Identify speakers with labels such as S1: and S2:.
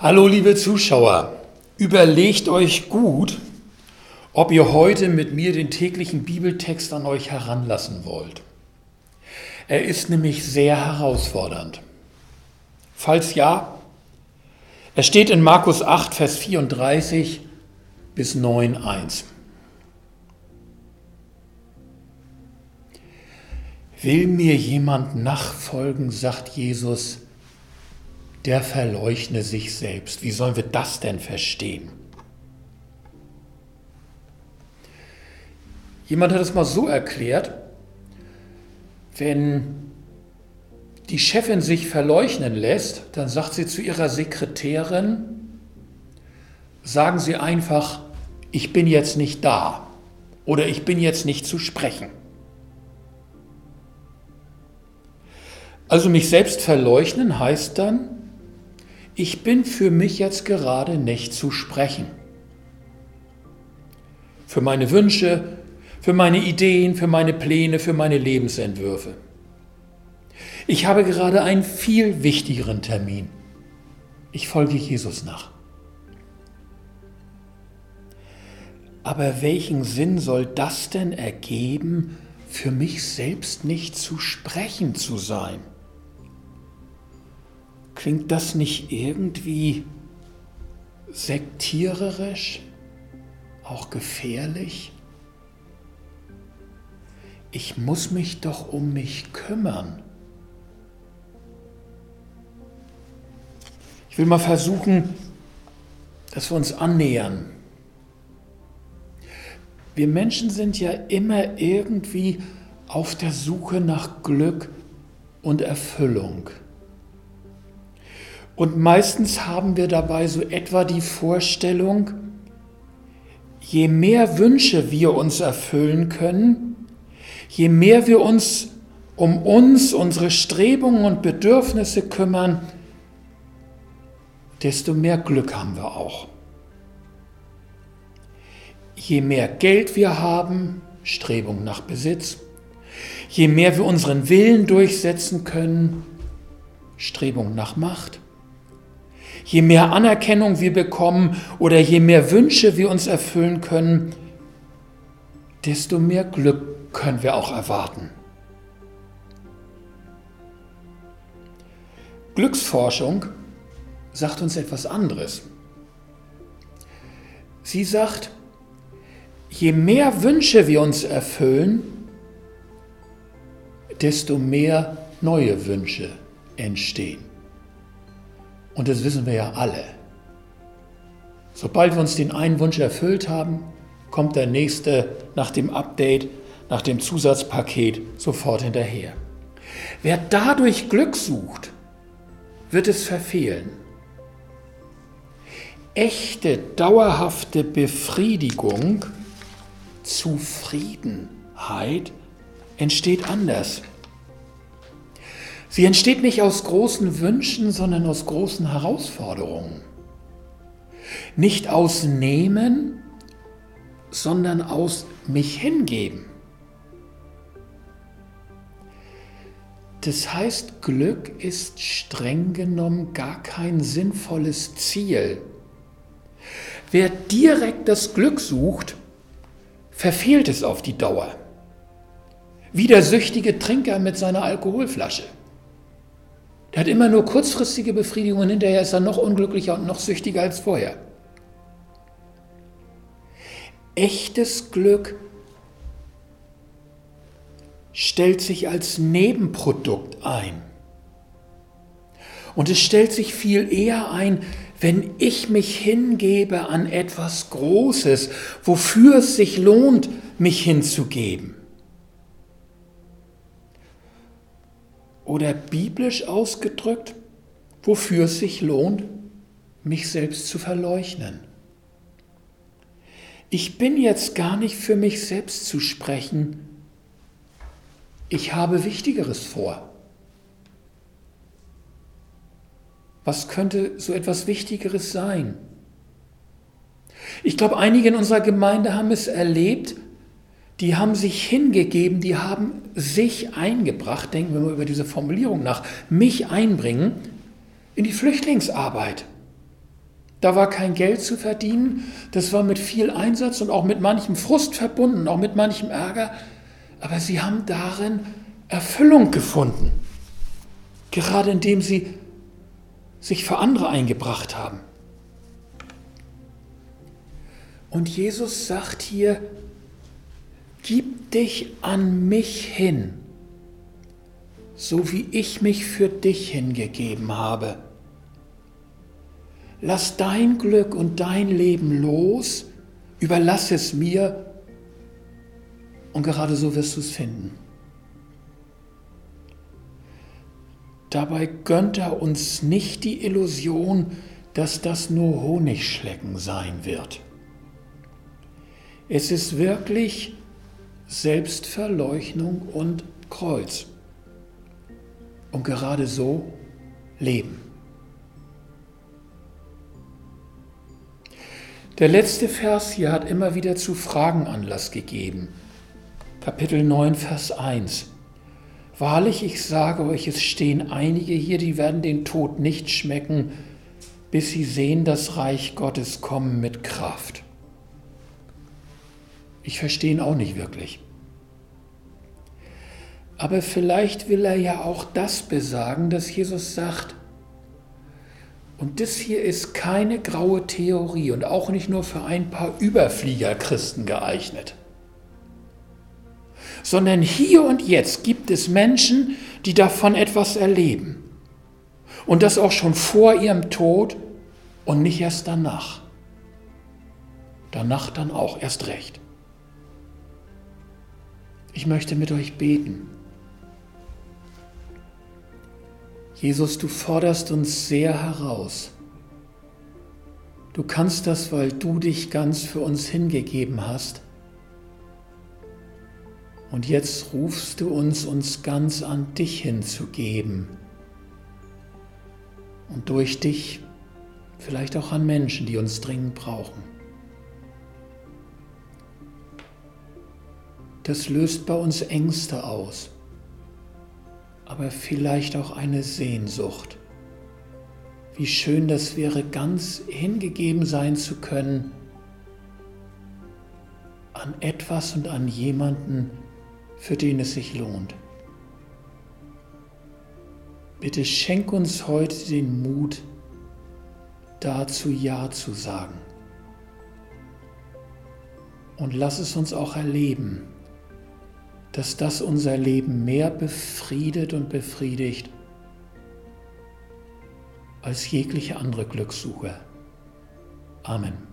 S1: Hallo liebe Zuschauer, überlegt euch gut, ob ihr heute mit mir den täglichen Bibeltext an euch heranlassen wollt. Er ist nämlich sehr herausfordernd. Falls ja, er steht in Markus 8, Vers 34 bis 9, 1. Will mir jemand nachfolgen, sagt Jesus, der verleugne sich selbst. Wie sollen wir das denn verstehen? Jemand hat es mal so erklärt, wenn die Chefin sich verleugnen lässt, dann sagt sie zu ihrer Sekretärin, sagen Sie einfach, ich bin jetzt nicht da oder ich bin jetzt nicht zu sprechen. Also mich selbst verleugnen heißt dann, ich bin für mich jetzt gerade nicht zu sprechen. Für meine Wünsche, für meine Ideen, für meine Pläne, für meine Lebensentwürfe. Ich habe gerade einen viel wichtigeren Termin. Ich folge Jesus nach. Aber welchen Sinn soll das denn ergeben, für mich selbst nicht zu sprechen zu sein? Klingt das nicht irgendwie sektiererisch, auch gefährlich? Ich muss mich doch um mich kümmern. Ich will mal versuchen, dass wir uns annähern. Wir Menschen sind ja immer irgendwie auf der Suche nach Glück und Erfüllung. Und meistens haben wir dabei so etwa die Vorstellung, je mehr Wünsche wir uns erfüllen können, je mehr wir uns um uns, unsere Strebungen und Bedürfnisse kümmern, desto mehr Glück haben wir auch. Je mehr Geld wir haben, Strebung nach Besitz, je mehr wir unseren Willen durchsetzen können, Strebung nach Macht, Je mehr Anerkennung wir bekommen oder je mehr Wünsche wir uns erfüllen können, desto mehr Glück können wir auch erwarten. Glücksforschung sagt uns etwas anderes. Sie sagt, je mehr Wünsche wir uns erfüllen, desto mehr neue Wünsche entstehen. Und das wissen wir ja alle. Sobald wir uns den einen Wunsch erfüllt haben, kommt der nächste nach dem Update, nach dem Zusatzpaket sofort hinterher. Wer dadurch Glück sucht, wird es verfehlen. Echte, dauerhafte Befriedigung, Zufriedenheit entsteht anders. Sie entsteht nicht aus großen Wünschen, sondern aus großen Herausforderungen. Nicht aus Nehmen, sondern aus mich hingeben. Das heißt, Glück ist streng genommen gar kein sinnvolles Ziel. Wer direkt das Glück sucht, verfehlt es auf die Dauer. Wie der süchtige Trinker mit seiner Alkoholflasche. Der hat immer nur kurzfristige Befriedigung und hinterher ist er noch unglücklicher und noch süchtiger als vorher. Echtes Glück stellt sich als Nebenprodukt ein. Und es stellt sich viel eher ein, wenn ich mich hingebe an etwas Großes, wofür es sich lohnt, mich hinzugeben. Oder biblisch ausgedrückt, wofür es sich lohnt, mich selbst zu verleugnen. Ich bin jetzt gar nicht für mich selbst zu sprechen. Ich habe Wichtigeres vor. Was könnte so etwas Wichtigeres sein? Ich glaube, einige in unserer Gemeinde haben es erlebt, die haben sich hingegeben, die haben sich eingebracht, denken wir mal über diese Formulierung nach, mich einbringen in die Flüchtlingsarbeit. Da war kein Geld zu verdienen, das war mit viel Einsatz und auch mit manchem Frust verbunden, auch mit manchem Ärger, aber sie haben darin Erfüllung gefunden, gerade indem sie sich für andere eingebracht haben. Und Jesus sagt hier, gib dich an mich hin, so wie ich mich für dich hingegeben habe. Lass dein Glück und dein Leben los, überlass es mir und gerade so wirst du es finden. Dabei gönnt er uns nicht die Illusion, dass das nur Honigschlecken sein wird. Es ist wirklich Selbstverleugnung und Kreuz. Und gerade so leben. Der letzte Vers hier hat immer wieder zu Fragen Anlass gegeben. Kapitel 9, Vers 1. Wahrlich, ich sage euch, es stehen einige hier, die werden den Tod nicht schmecken, bis sie sehen das Reich Gottes kommen mit Kraft. Ich verstehe ihn auch nicht wirklich. Aber vielleicht will er ja auch das besagen, dass Jesus sagt, und das hier ist keine graue Theorie und auch nicht nur für ein paar Überfliegerchristen geeignet sondern hier und jetzt gibt es Menschen, die davon etwas erleben. Und das auch schon vor ihrem Tod und nicht erst danach. Danach dann auch erst recht. Ich möchte mit euch beten. Jesus, du forderst uns sehr heraus. Du kannst das, weil du dich ganz für uns hingegeben hast. Und jetzt rufst du uns, uns ganz an dich hinzugeben. Und durch dich vielleicht auch an Menschen, die uns dringend brauchen. Das löst bei uns Ängste aus, aber vielleicht auch eine Sehnsucht. Wie schön das wäre, ganz hingegeben sein zu können an etwas und an jemanden, für den es sich lohnt. Bitte schenk uns heute den Mut, dazu Ja zu sagen. Und lass es uns auch erleben, dass das unser Leben mehr befriedet und befriedigt als jegliche andere Glückssuche. Amen.